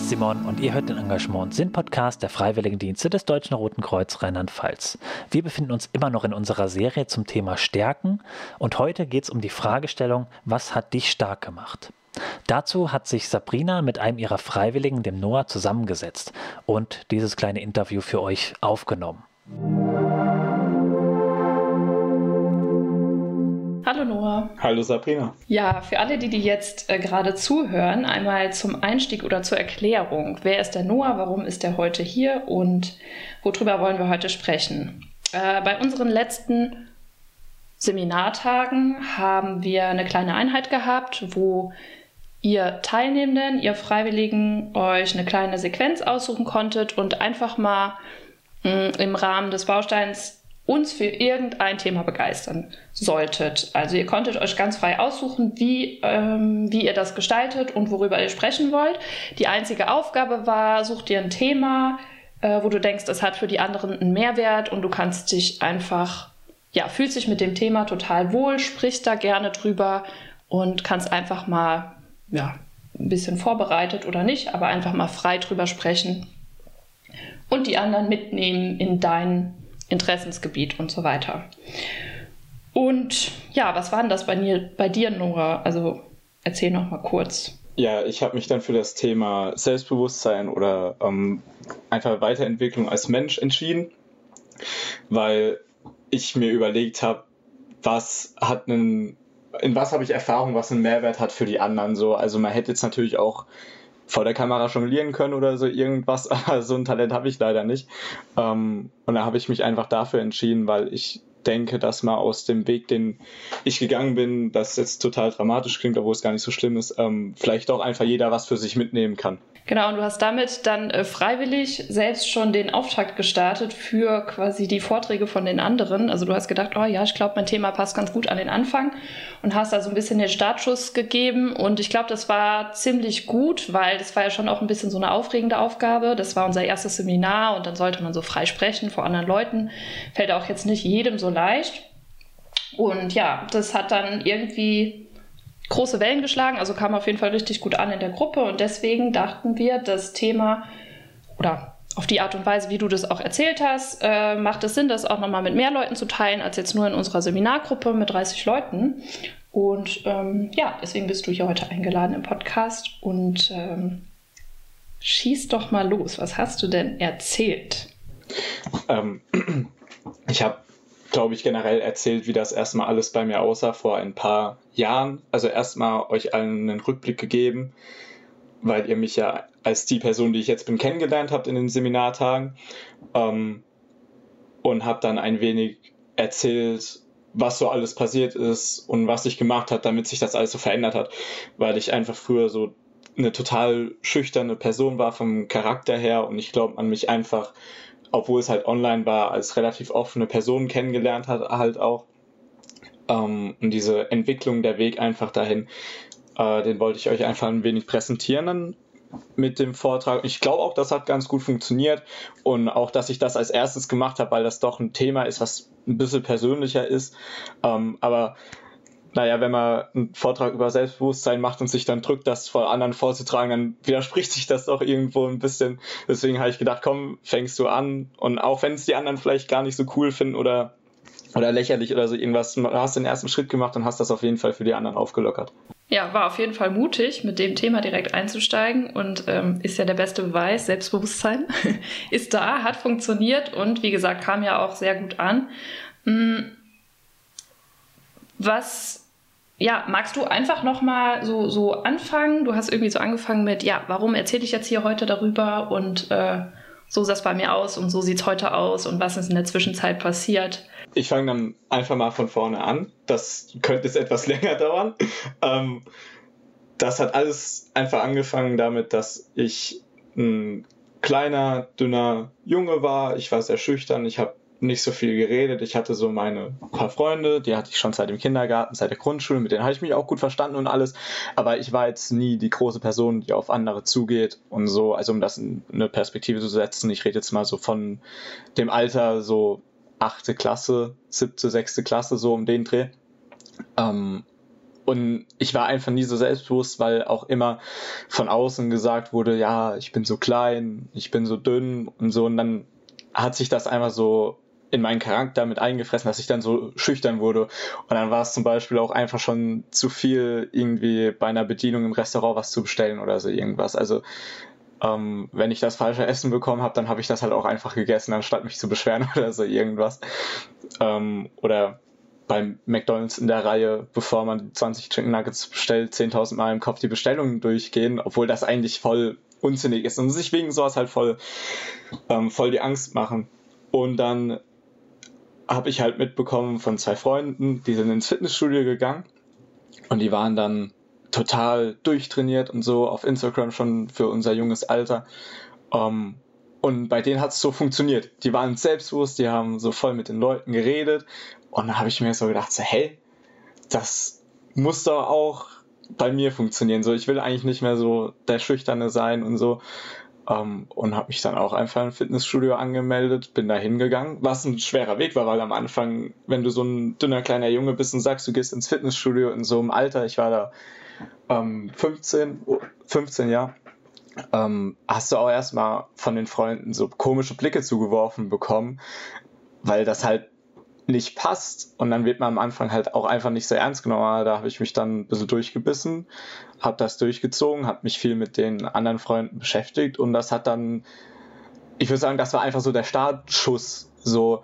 Ist Simon und ihr hört den Engagement Sinn Podcast der Freiwilligendienste des Deutschen Roten Kreuz Rheinland-Pfalz. Wir befinden uns immer noch in unserer Serie zum Thema Stärken und heute geht es um die Fragestellung, was hat dich stark gemacht? Dazu hat sich Sabrina mit einem ihrer Freiwilligen, dem Noah, zusammengesetzt und dieses kleine Interview für euch aufgenommen. Hallo Noah. Hallo Sabrina. Ja, für alle, die, die jetzt äh, gerade zuhören, einmal zum Einstieg oder zur Erklärung. Wer ist der Noah? Warum ist er heute hier? Und worüber wollen wir heute sprechen? Äh, bei unseren letzten Seminartagen haben wir eine kleine Einheit gehabt, wo ihr Teilnehmenden, ihr Freiwilligen euch eine kleine Sequenz aussuchen konntet und einfach mal mh, mm, im Rahmen des Bausteins uns für irgendein Thema begeistern solltet. Also ihr konntet euch ganz frei aussuchen, wie, ähm, wie ihr das gestaltet und worüber ihr sprechen wollt. Die einzige Aufgabe war, such dir ein Thema, äh, wo du denkst, es hat für die anderen einen Mehrwert und du kannst dich einfach, ja, fühlst dich mit dem Thema total wohl, sprichst da gerne drüber und kannst einfach mal, ja, ein bisschen vorbereitet oder nicht, aber einfach mal frei drüber sprechen und die anderen mitnehmen in dein Interessensgebiet und so weiter. Und ja, was war denn das bei, dir, bei dir, Nora? Also erzähl noch mal kurz. Ja, ich habe mich dann für das Thema Selbstbewusstsein oder ähm, einfach Weiterentwicklung als Mensch entschieden, weil ich mir überlegt habe, was hat einen, in was habe ich Erfahrung, was einen Mehrwert hat für die anderen so. Also man hätte jetzt natürlich auch vor der Kamera jonglieren können oder so irgendwas, aber so ein Talent habe ich leider nicht. Ähm, und da habe ich mich einfach dafür entschieden, weil ich denke, dass man aus dem Weg, den ich gegangen bin, das jetzt total dramatisch klingt, obwohl es gar nicht so schlimm ist, ähm, vielleicht auch einfach jeder was für sich mitnehmen kann. Genau, und du hast damit dann äh, freiwillig selbst schon den Auftakt gestartet für quasi die Vorträge von den anderen. Also du hast gedacht, oh ja, ich glaube, mein Thema passt ganz gut an den Anfang und hast da so ein bisschen den Startschuss gegeben. Und ich glaube, das war ziemlich gut, weil das war ja schon auch ein bisschen so eine aufregende Aufgabe. Das war unser erstes Seminar und dann sollte man so frei sprechen vor anderen Leuten. Fällt auch jetzt nicht jedem so leicht. Und ja, das hat dann irgendwie große Wellen geschlagen, also kam auf jeden Fall richtig gut an in der Gruppe und deswegen dachten wir, das Thema oder auf die Art und Weise, wie du das auch erzählt hast, äh, macht es Sinn, das auch nochmal mit mehr Leuten zu teilen, als jetzt nur in unserer Seminargruppe mit 30 Leuten. Und ähm, ja, deswegen bist du hier heute eingeladen im Podcast und ähm, schieß doch mal los. Was hast du denn erzählt? Ähm, ich habe glaube ich, generell erzählt, wie das erstmal alles bei mir aussah vor ein paar Jahren. Also erstmal euch allen einen Rückblick gegeben, weil ihr mich ja als die Person, die ich jetzt bin, kennengelernt habt in den Seminartagen. Ähm, und habe dann ein wenig erzählt, was so alles passiert ist und was sich gemacht hat, damit sich das alles so verändert hat. Weil ich einfach früher so eine total schüchterne Person war vom Charakter her und ich glaube, man mich einfach obwohl es halt online war, als relativ offene Person kennengelernt hat, halt auch. Ähm, und diese Entwicklung, der Weg einfach dahin, äh, den wollte ich euch einfach ein wenig präsentieren mit dem Vortrag. Ich glaube auch, das hat ganz gut funktioniert und auch, dass ich das als erstes gemacht habe, weil das doch ein Thema ist, was ein bisschen persönlicher ist. Ähm, aber naja, wenn man einen Vortrag über Selbstbewusstsein macht und sich dann drückt, das vor anderen vorzutragen, dann widerspricht sich das doch irgendwo ein bisschen. Deswegen habe ich gedacht, komm, fängst du an. Und auch wenn es die anderen vielleicht gar nicht so cool finden oder, oder lächerlich oder so irgendwas, du hast den ersten Schritt gemacht und hast das auf jeden Fall für die anderen aufgelockert. Ja, war auf jeden Fall mutig, mit dem Thema direkt einzusteigen und ähm, ist ja der beste Beweis. Selbstbewusstsein ist da, hat funktioniert und wie gesagt, kam ja auch sehr gut an. Hm, was ja, magst du einfach nochmal so, so anfangen? Du hast irgendwie so angefangen mit, ja, warum erzähle ich jetzt hier heute darüber und äh, so sah es bei mir aus und so sieht es heute aus und was ist in der Zwischenzeit passiert? Ich fange dann einfach mal von vorne an. Das könnte jetzt etwas länger dauern. Ähm, das hat alles einfach angefangen damit, dass ich ein kleiner, dünner Junge war. Ich war sehr schüchtern. Ich habe nicht so viel geredet. Ich hatte so meine paar Freunde, die hatte ich schon seit dem Kindergarten, seit der Grundschule, mit denen habe ich mich auch gut verstanden und alles. Aber ich war jetzt nie die große Person, die auf andere zugeht und so. Also um das in eine Perspektive zu setzen, ich rede jetzt mal so von dem Alter so achte Klasse, siebte, sechste Klasse, so um den Dreh. Ähm, und ich war einfach nie so selbstbewusst, weil auch immer von außen gesagt wurde, ja, ich bin so klein, ich bin so dünn und so. Und dann hat sich das einfach so in meinen Charakter mit eingefressen, dass ich dann so schüchtern wurde. Und dann war es zum Beispiel auch einfach schon zu viel, irgendwie bei einer Bedienung im Restaurant was zu bestellen oder so irgendwas. Also ähm, wenn ich das falsche Essen bekommen habe, dann habe ich das halt auch einfach gegessen, anstatt mich zu beschweren oder so irgendwas. Ähm, oder beim McDonalds in der Reihe, bevor man 20 Chicken Nuggets bestellt, 10.000 Mal im Kopf die Bestellungen durchgehen, obwohl das eigentlich voll unsinnig ist und sich wegen sowas halt voll, ähm, voll die Angst machen. Und dann habe ich halt mitbekommen von zwei Freunden, die sind ins Fitnessstudio gegangen und die waren dann total durchtrainiert und so auf Instagram schon für unser junges Alter. Um, ähm, und bei denen hat es so funktioniert. Die waren selbstbewusst, die haben so voll mit den Leuten geredet und da habe ich mir so gedacht, so, hey, das muss doch auch bei mir funktionieren. So, ich will eigentlich nicht mehr so der Schüchterne sein und so. Um, ähm, und habe mich dann auch einfach im Fitnessstudio angemeldet, bin da hingegangen, was ein schwerer Weg war, weil am Anfang, wenn du so ein dünner kleiner Junge bist und sagst, du gehst ins Fitnessstudio in so einem Alter, ich war da ähm, 15, 15 Jahre, ähm, hast du auch erstmal von den Freunden so komische Blicke zugeworfen bekommen, weil das halt nicht passt. Und dann wird man am Anfang halt auch einfach nicht so ernst genommen. Da habe ich mich dann ein bisschen durchgebissen, habe das durchgezogen, habe mich viel mit den anderen Freunden beschäftigt und das hat dann, ich würde sagen, das war einfach so der Startschuss so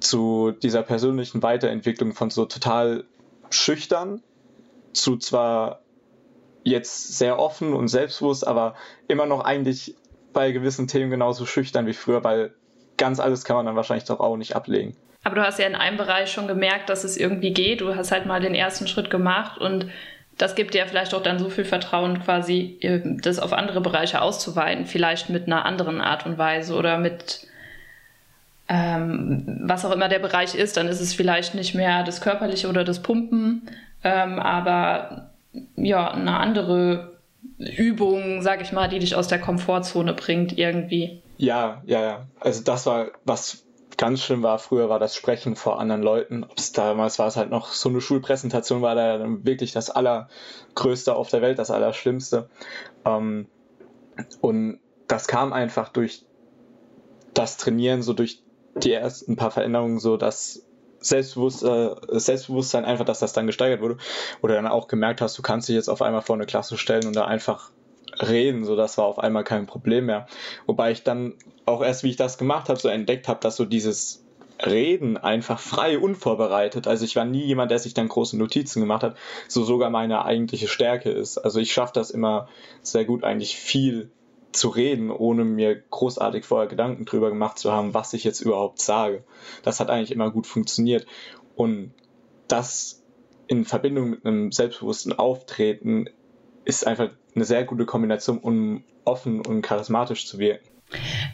zu dieser persönlichen Weiterentwicklung von so total schüchtern zu zwar jetzt sehr offen und selbstbewusst, aber immer noch eigentlich bei gewissen Themen genauso schüchtern wie früher, weil ganz alles kann man dann wahrscheinlich doch auch nicht ablegen. Aber du hast ja in einem Bereich schon gemerkt, dass es irgendwie geht. Du hast halt mal den ersten Schritt gemacht und das gibt dir ja vielleicht auch dann so viel Vertrauen, quasi ähm, das auf andere Bereiche auszuweiten. Vielleicht mit einer anderen Art und Weise oder mit ähm, was auch immer der Bereich ist. Dann ist es vielleicht nicht mehr das Körperliche oder das Pumpen, ähm, aber ja, eine andere Übung, sag ich mal, die dich aus der Komfortzone bringt irgendwie. Ja, ja, ja. Also das war was ganz schlimm war früher, war das Sprechen vor anderen Leuten. Ob's damals war es halt noch so eine Schulpräsentation, war da wirklich das Allergrößte auf der Welt, das Allerschlimmste. Ähm, und das kam einfach durch das Trainieren, so durch die ersten paar Veränderungen, so dass Selbstbewusst, äh, Selbstbewusstsein einfach, dass das dann gesteigert wurde. Oder dann auch gemerkt hast, du kannst dich jetzt auf einmal vor eine Klasse stellen und da einfach reden, so das war auf einmal kein Problem mehr. Wobei ich dann auch erst, wie ich das gemacht habe, so entdeckt habe, dass so dieses Reden einfach frei unvorbereitet. Also ich war nie jemand, der sich dann große Notizen gemacht hat, so sogar meine eigentliche Stärke ist. Also ich schaffe das immer sehr gut, eigentlich viel zu reden, ohne mir großartig vorher Gedanken drüber gemacht zu haben, was ich jetzt überhaupt sage. Das hat eigentlich immer gut funktioniert. Und das in Verbindung mit einem selbstbewussten Auftreten ist einfach eine sehr gute Kombination, um offen und charismatisch zu wirken.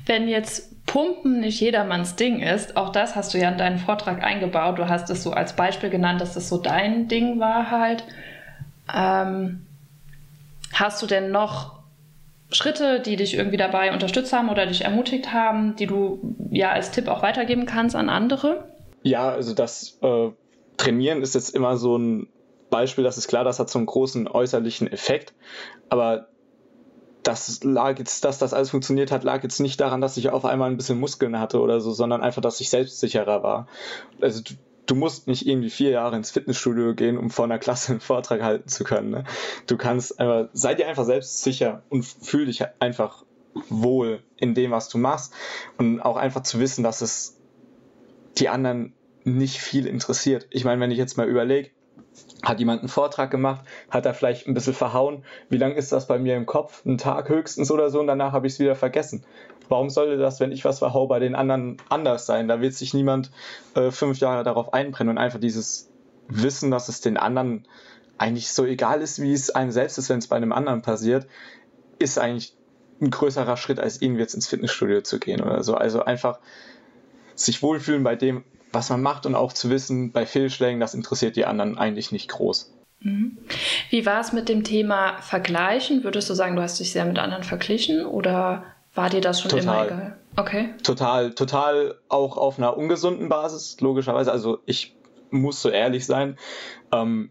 Wenn jetzt Pumpen nicht jedermanns Ding ist, auch das hast du ja in deinen Vortrag eingebaut. Du hast es so als Beispiel genannt, dass das so dein Ding war halt. Ähm, hast du denn noch Schritte, die dich irgendwie dabei unterstützt haben oder dich ermutigt haben, die du ja als Tipp auch weitergeben kannst an andere? Ja, also das äh, Trainieren ist jetzt immer so ein Beispiel, das ist klar, das hat so einen großen äußerlichen Effekt, aber das lag jetzt, dass das alles funktioniert hat, lag jetzt nicht daran, dass ich auf einmal ein bisschen Muskeln hatte oder so, sondern einfach, dass ich selbstsicherer war. Also du, du musst nicht irgendwie vier Jahre ins Fitnessstudio gehen, um vor einer Klasse einen Vortrag halten zu können. Ne? Du kannst einfach, sei dir einfach selbstsicher und fühl dich einfach wohl in dem, was du machst und auch einfach zu wissen, dass es die anderen nicht viel interessiert. Ich meine, wenn ich jetzt mal überlege, hat jemand einen Vortrag gemacht, hat er vielleicht ein bisschen verhauen. Wie lange ist das bei mir im Kopf? Ein Tag höchstens oder so und danach habe ich es wieder vergessen. Warum sollte das, wenn ich was verhau, bei den anderen anders sein? Da wird sich niemand äh, fünf Jahre darauf einbrennen und einfach dieses Wissen, dass es den anderen eigentlich so egal ist, wie es einem selbst ist, wenn es bei einem anderen passiert, ist eigentlich ein größerer Schritt, als irgendwie jetzt ins Fitnessstudio zu gehen oder so. Also einfach sich wohlfühlen bei dem, was man macht und auch zu wissen, bei Fehlschlägen, das interessiert die anderen eigentlich nicht groß. Mhm. Wie war es mit dem Thema Vergleichen? Würdest du sagen, du hast dich sehr mit anderen verglichen oder war dir das schon total. immer egal? Okay. Total, total auch auf einer ungesunden Basis, logischerweise. Also ich muss so ehrlich sein. Ähm,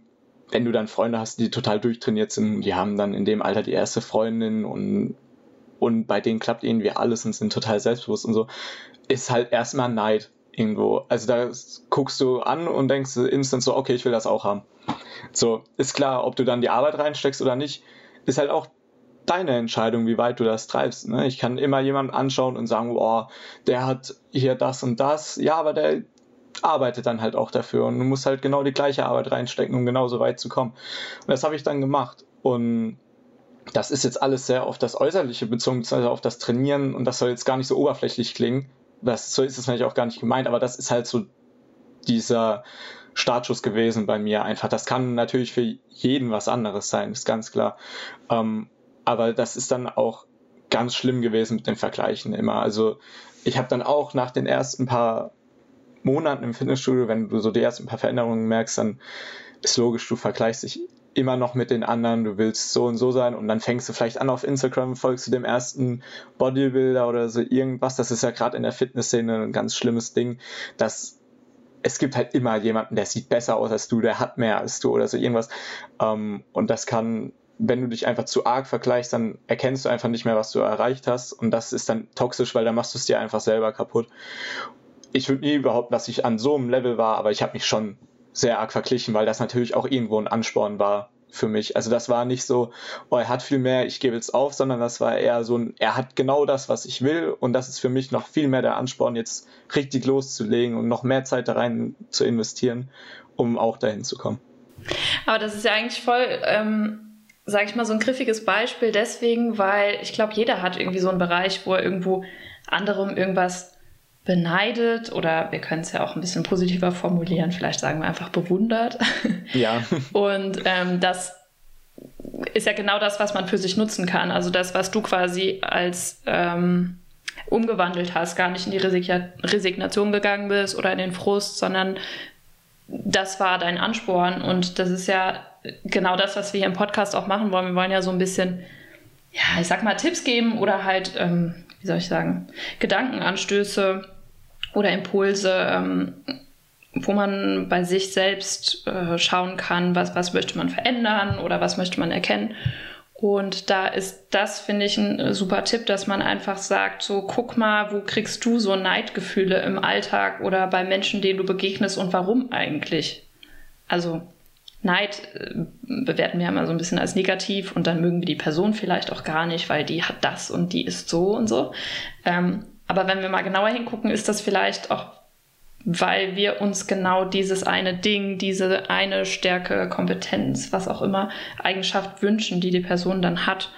wenn du dann Freunde hast, die total durchtrainiert sind, die haben dann in dem Alter die erste Freundin und, und bei denen klappt irgendwie alles und sind total selbstbewusst und so, ist halt erstmal Neid irgendwo. Also da guckst du an und denkst instant so, okay, ich will das auch haben. So, ist klar, ob du dann die Arbeit reinsteckst oder nicht, ist halt auch deine Entscheidung, wie weit du das treibst. Ne? Ich kann immer jemanden anschauen und sagen, boah, der hat hier das und das. Ja, aber der arbeitet dann halt auch dafür und du musst halt genau die gleiche Arbeit reinstecken, um genauso weit zu kommen. Und das habe ich dann gemacht. Und das ist jetzt alles sehr auf das Äußerliche bezogen, also auf das Trainieren und das soll jetzt gar nicht so oberflächlich klingen. Das, so ist es natürlich auch gar nicht gemeint, aber das ist halt so dieser Startschuss gewesen bei mir einfach. Das kann natürlich für jeden was anderes sein, ist ganz klar. Ähm, aber das ist dann auch ganz schlimm gewesen mit den Vergleichen immer. Also ich habe dann auch nach den ersten paar Monaten im Fitnessstudio, wenn du so die ersten paar Veränderungen merkst, dann ist logisch, du vergleichst dich immer noch mit den anderen, du willst so und so sein und dann fängst du vielleicht an auf Instagram, folgst du dem ersten Bodybuilder oder so irgendwas. Das ist ja gerade in der Fitnessszene ein ganz schlimmes Ding, dass es gibt halt immer jemanden, der sieht besser aus als du, der hat mehr als du oder so irgendwas. Ähm, und das kann wenn du dich einfach zu arg vergleichst, dann erkennst du einfach nicht mehr, was du erreicht hast. Und das ist dann toxisch, weil dann machst du es dir einfach selber kaputt. Ich würde nie behaupten, dass ich an so einem Level war, aber ich habe mich schon sehr arg verglichen, weil das natürlich auch irgendwo ein Ansporn war für mich. Also das war nicht so, oh, er hat viel mehr, ich gebe jetzt auf, sondern das war eher so ein, er hat genau das, was ich will und das ist für mich noch viel mehr der Ansporn, jetzt richtig loszulegen und noch mehr Zeit da rein zu investieren, um auch dahin zu kommen. Aber das ist ja eigentlich voll ähm, sage ich mal, so ein griffiges Beispiel deswegen, weil ich glaube, jeder hat irgendwie so einen Bereich, wo er irgendwo anderem irgendwas beneidet oder wir können es ja auch ein bisschen positiver formulieren, vielleicht sagen wir einfach bewundert. Ja. Und ähm, das ist ja genau das, was man für sich nutzen kann. Also das, was du quasi als ähm, umgewandelt hast, gar nicht in die Resignation gegangen bist oder in den Frust, sondern das war dein Ansporn und das ist ja genau das, was wir hier im Podcast auch machen wollen. Wir wollen ja so ein bisschen, ja, ich sag mal, Tipps geben oder halt, ähm, wie soll ich sagen, Gedankenanstöße oder Impulse, ähm, wo man bei sich selbst äh, schauen kann, was, was möchte man verändern oder was möchte man erkennen. Und da ist das, finde ich, ein super Tipp, dass man einfach sagt, so guck mal, wo kriegst du so Neidgefühle im Alltag oder bei Menschen, denen du begegnest und warum eigentlich? Also Neid äh, bewerten wir immer so ein bisschen als negativ und dann mögen wir die Person vielleicht auch gar nicht, weil die hat das und die ist so und so. Ähm, aber wenn wir mal genauer hingucken, ist das vielleicht auch, weil wir uns genau dieses eine Ding, diese eine Stärke, Kompetenz, was auch immer, Eigenschaft wünschen, die die Person dann hat.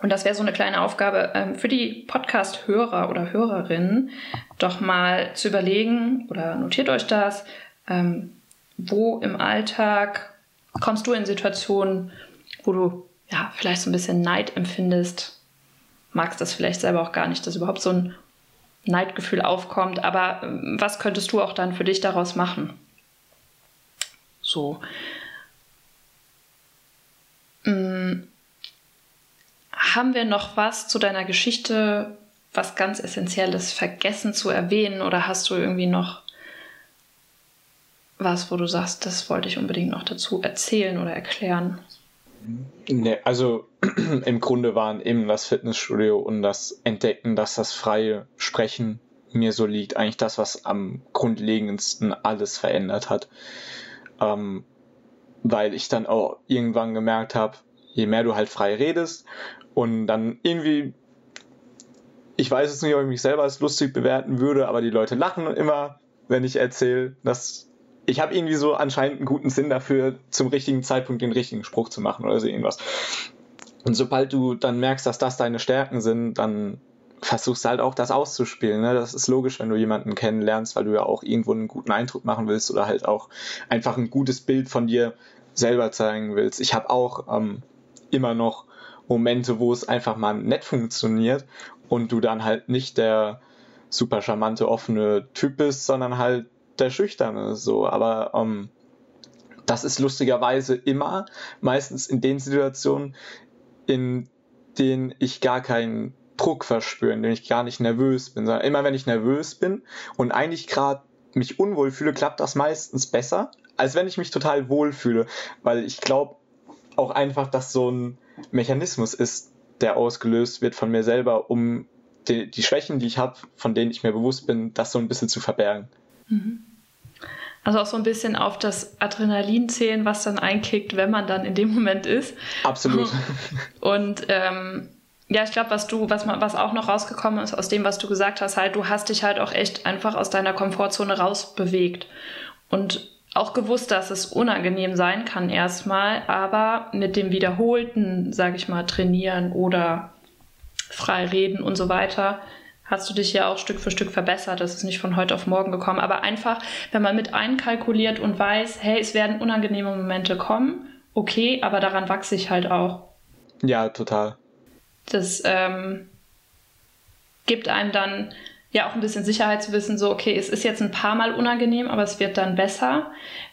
Und das wäre so eine kleine Aufgabe ähm, für die Podcast-Hörer oder Hörerinnen, doch mal zu überlegen oder notiert euch das, ähm, wo im Alltag kommst du in Situationen, wo du ja vielleicht so ein bisschen Neid empfindest, magst das vielleicht selber auch gar nicht, dass überhaupt so ein Neidgefühl aufkommt, aber ähm, was könntest du auch dann für dich daraus machen? So. Hm. Haben wir noch was zu deiner Geschichte, was ganz Essentielles vergessen zu erwähnen oder hast du irgendwie noch was, wo du sagst, das wollte ich unbedingt noch dazu erzählen oder erklären? Nee, also im Grunde waren eben das Fitnessstudio und das Entdecken, dass das freie Sprechen mir so liegt, eigentlich das, was am grundlegendsten alles verändert hat. Ähm, weil ich dann auch irgendwann gemerkt habe, je mehr du halt frei redest und dann irgendwie, ich weiß es nicht, ob ich mich selber als lustig bewerten würde, aber die Leute lachen immer, wenn ich erzähle, dass ich habe irgendwie so anscheinend einen guten Sinn dafür, zum richtigen Zeitpunkt den richtigen Spruch zu machen oder so irgendwas. Und sobald du dann merkst, dass das deine Stärken sind, dann versuchst du halt auch das auszuspielen. Ne? Das ist logisch, wenn du jemanden kennenlernst, weil du ja auch irgendwo einen guten Eindruck machen willst oder halt auch einfach ein gutes Bild von dir selber zeigen willst. Ich habe auch ähm, immer noch Momente, wo es einfach mal nett funktioniert und du dann halt nicht der super charmante, offene Typ bist, sondern halt der Schüchterne so, aber ähm, das ist lustigerweise immer meistens in den Situationen, in denen ich gar keinen Druck verspüre, in denen ich gar nicht nervös bin, sondern immer wenn ich nervös bin und eigentlich gerade mich unwohl fühle, klappt das meistens besser, als wenn ich mich total wohlfühle, weil ich glaube auch einfach, dass so ein Mechanismus ist, der ausgelöst wird von mir selber, um die, die Schwächen, die ich habe, von denen ich mir bewusst bin, das so ein bisschen zu verbergen. Mhm. Also auch so ein bisschen auf das Adrenalin zählen, was dann einkickt, wenn man dann in dem Moment ist. Absolut. Und ähm, ja, ich glaube, was du, was was auch noch rausgekommen ist aus dem, was du gesagt hast, halt, du hast dich halt auch echt einfach aus deiner Komfortzone rausbewegt und auch gewusst, dass es unangenehm sein kann erstmal, aber mit dem wiederholten, sage ich mal, trainieren oder frei reden und so weiter, hast du dich ja auch Stück für Stück verbessert. Das ist nicht von heute auf morgen gekommen, aber einfach, wenn man mit einkalkuliert und weiß, hey, es werden unangenehme Momente kommen, okay, aber daran wachse ich halt auch. Ja, total. Das ähm, gibt einem dann ja auch ein bisschen Sicherheit zu wissen, so, okay, es ist jetzt ein paar Mal unangenehm, aber es wird dann besser.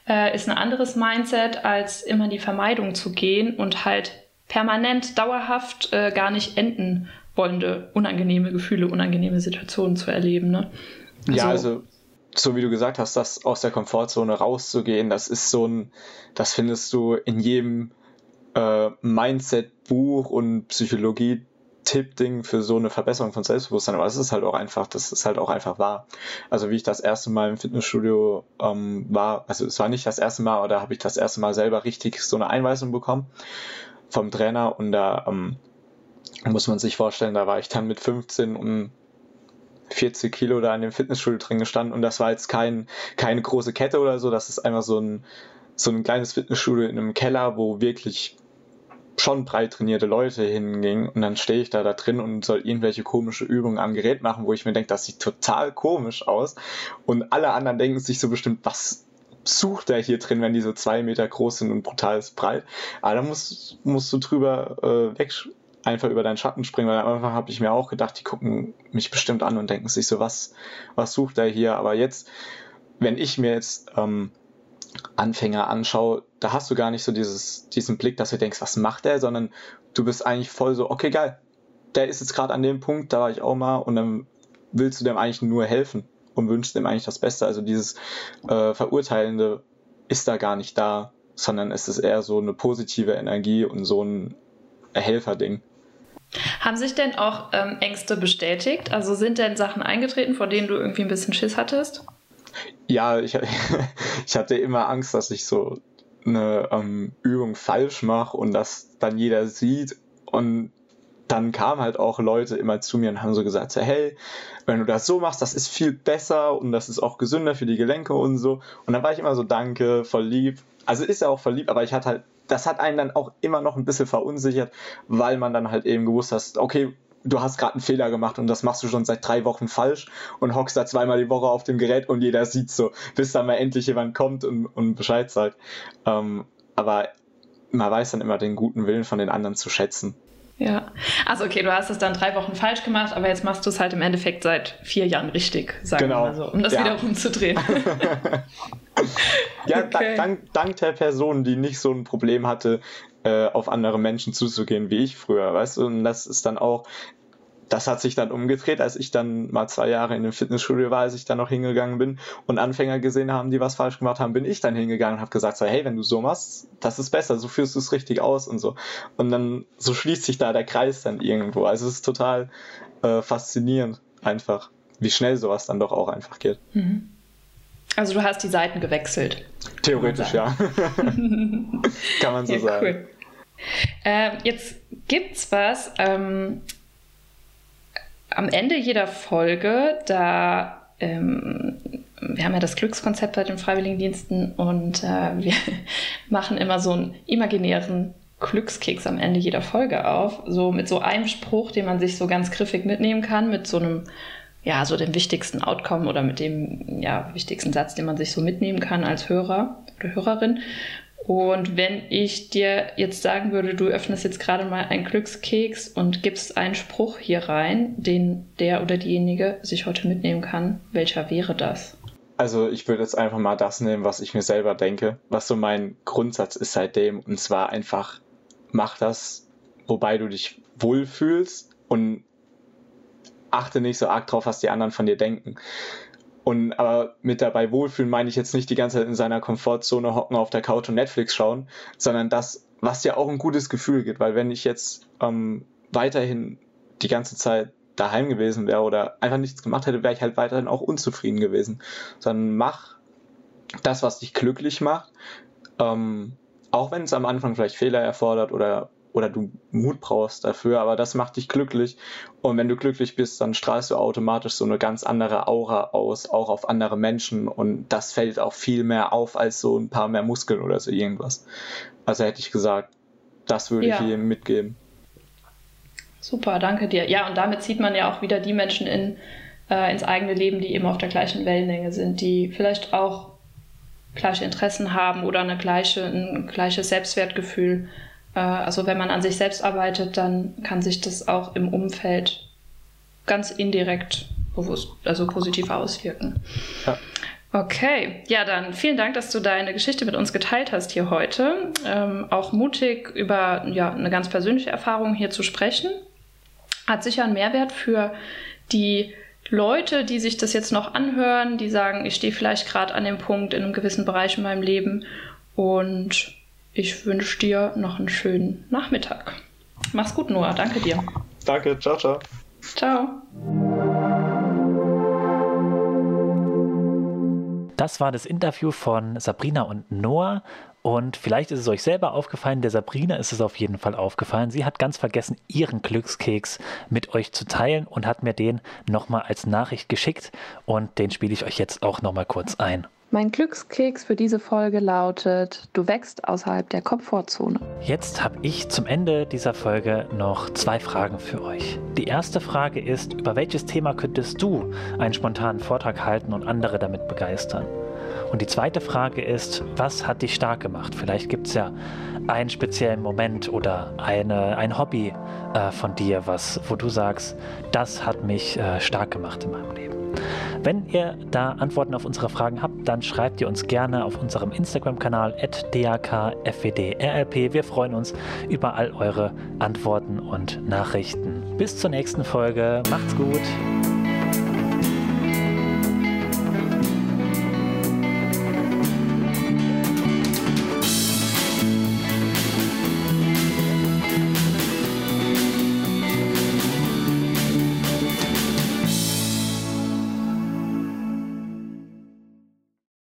Äh, ist ein anderes Mindset, als immer in die Vermeidung zu gehen und halt permanent, dauerhaft äh, gar nicht enden wollende, unangenehme Gefühle, unangenehme Situationen zu erleben. Ne? Also, ja, also so wie du gesagt hast, das aus der Komfortzone rauszugehen, das ist so ein, das findest du in jedem äh, Mindset-Buch und Psychologie-Tipp-Ding für so eine Verbesserung von Selbstbewusstsein, aber es ist halt auch einfach, das ist halt auch einfach wahr. Also wie ich das erste Mal im Fitnessstudio ähm, war, also es war nicht das erste Mal, oder habe ich das erste Mal selber richtig so eine Einweisung bekommen vom Trainer und da ähm, muss man sich vorstellen, da war ich dann mit 15 um 40 Kilo da in dem Fitnessstudio drin gestanden und das war jetzt kein, keine große Kette oder so, das ist einfach so ein, so ein kleines Fitnessstudio in einem Keller, wo wirklich schon breit trainierte Leute hingingen und dann stehe ich da da drin und soll irgendwelche komische Übungen am Gerät machen, wo ich mir denke, das sieht total komisch aus und alle anderen denken sich so bestimmt, was sucht der hier drin, wenn die so zwei Meter groß sind und brutal ist breit. Aber da musst, musst du drüber äh, weg, einfach über deinen Schatten springen, weil am Anfang habe ich mir auch gedacht, die gucken mich bestimmt an und denken sich so, was, was sucht er hier? Aber jetzt, wenn ich mir jetzt ähm, Anfänger anschaue, da hast du gar nicht so dieses, diesen Blick, dass du denkst, was macht der, sondern du bist eigentlich voll so, okay, geil, der ist jetzt gerade an dem Punkt, da war ich auch mal und dann willst du dem eigentlich nur helfen und wünschst dem eigentlich das Beste. Also dieses äh, Verurteilende ist da gar nicht da, sondern es ist eher so eine positive Energie und so ein Helferding. Haben sich denn auch ähm, Ängste bestätigt? Also sind denn Sachen eingetreten, vor denen du irgendwie ein bisschen Schiss hattest? Ja, ich, ich hatte immer Angst, dass ich so eine ähm, Übung falsch mache und das dann jeder sieht. Und dann kamen halt auch Leute immer zu mir und haben so gesagt, so, hey, wenn du das so machst, das ist viel besser und das ist auch gesünder für die Gelenke und so. Und dann war ich immer so, danke, voll lieb. Also ist er auch voll lieb, aber ich hatte halt, das hat einen dann auch immer noch ein bisschen verunsichert, weil man dann halt eben gewusst hat, okay, du hast gerade einen Fehler gemacht und das machst du schon seit drei Wochen falsch und hockst da zweimal die Woche auf dem Gerät und jeder sieht so, bis dann mal endlich jemand kommt und, und Bescheid sagt. Ähm, aber man weiß dann immer den guten Willen von den anderen zu schätzen. Ja, also okay, du hast es dann drei Wochen falsch gemacht, aber jetzt machst du es halt im Endeffekt seit vier Jahren richtig, sagen genau. wir mal so, um das ja. wieder rumzudrehen. ja, okay. dank, dank der Person, die nicht so ein Problem hatte, äh, auf andere Menschen zuzugehen wie ich früher, weißt du? Und das ist dann auch, das hat sich dann umgedreht, als ich dann mal zwei Jahre in dem Fitnessstudio war, als ich dann noch hingegangen bin und Anfänger gesehen haben, die was falsch gemacht haben, bin ich dann hingegangen und habe gesagt, so, hey, wenn du so machst, das ist besser, so führst du es richtig aus und so. Und dann so schließt sich da der Kreis dann irgendwo. Also es ist total äh, faszinierend einfach, wie schnell sowas dann doch auch einfach geht. Mhm. Also du hast die Seiten gewechselt. Theoretisch, ja. Kann man so ja, sagen. Cool. Äh, jetzt gibt's was ähm, am Ende jeder Folge, da ähm, wir haben ja das Glückskonzept bei den Freiwilligendiensten und äh, wir machen immer so einen imaginären Glückskeks am Ende jeder Folge auf, so mit so einem Spruch, den man sich so ganz griffig mitnehmen kann, mit so einem ja, so dem wichtigsten Outcome oder mit dem ja, wichtigsten Satz, den man sich so mitnehmen kann als Hörer oder Hörerin. Und wenn ich dir jetzt sagen würde, du öffnest jetzt gerade mal einen Glückskeks und gibst einen Spruch hier rein, den der oder diejenige sich heute mitnehmen kann, welcher wäre das? Also ich würde jetzt einfach mal das nehmen, was ich mir selber denke, was so mein Grundsatz ist seitdem. Und zwar einfach, mach das, wobei du dich wohlfühlst und achte nicht so arg drauf, was die anderen von dir denken. Und aber mit dabei wohlfühlen meine ich jetzt nicht die ganze Zeit in seiner Komfortzone hocken auf der Couch und Netflix schauen, sondern das, was dir auch ein gutes Gefühl gibt. Weil wenn ich jetzt ähm, weiterhin die ganze Zeit daheim gewesen wäre oder einfach nichts gemacht hätte, wäre ich halt weiterhin auch unzufrieden gewesen. Sondern mach das, was dich glücklich macht. Ähm, auch wenn es am Anfang vielleicht Fehler erfordert oder oder du Mut brauchst dafür, aber das macht dich glücklich. Und wenn du glücklich bist, dann strahlst du automatisch so eine ganz andere Aura aus, auch auf andere Menschen. Und das fällt auch viel mehr auf als so ein paar mehr Muskeln oder so irgendwas. Also hätte ich gesagt, das würde ja. ich ihm mitgeben. Super, danke dir. Ja, und damit zieht man ja auch wieder die Menschen in, äh, ins eigene Leben, die eben auf der gleichen Wellenlänge sind, die vielleicht auch gleiche Interessen haben oder eine gleiche, ein gleiches Selbstwertgefühl also wenn man an sich selbst arbeitet, dann kann sich das auch im Umfeld ganz indirekt bewusst, also positiv auswirken. Ja. Okay, ja dann vielen Dank, dass du deine Geschichte mit uns geteilt hast hier heute. Ähm, auch mutig über ja, eine ganz persönliche Erfahrung hier zu sprechen. Hat sicher einen Mehrwert für die Leute, die sich das jetzt noch anhören, die sagen, ich stehe vielleicht gerade an dem Punkt in einem gewissen Bereich in meinem Leben und ich wünsche dir noch einen schönen Nachmittag. Mach's gut, Noah. Danke dir. Danke. Ciao, ciao. Ciao. Das war das Interview von Sabrina und Noah. Und vielleicht ist es euch selber aufgefallen, der Sabrina ist es auf jeden Fall aufgefallen. Sie hat ganz vergessen, ihren Glückskeks mit euch zu teilen und hat mir den nochmal als Nachricht geschickt. Und den spiele ich euch jetzt auch nochmal kurz ein. Mein Glückskeks für diese Folge lautet, du wächst außerhalb der Komfortzone. Jetzt habe ich zum Ende dieser Folge noch zwei Fragen für euch. Die erste Frage ist, über welches Thema könntest du einen spontanen Vortrag halten und andere damit begeistern? Und die zweite Frage ist, was hat dich stark gemacht? Vielleicht gibt es ja einen speziellen Moment oder eine, ein Hobby äh, von dir, was, wo du sagst, das hat mich äh, stark gemacht in meinem Leben. Wenn ihr da Antworten auf unsere Fragen habt, dann schreibt ihr uns gerne auf unserem Instagram-Kanal dakfwdrlp. Wir freuen uns über all eure Antworten und Nachrichten. Bis zur nächsten Folge. Macht's gut.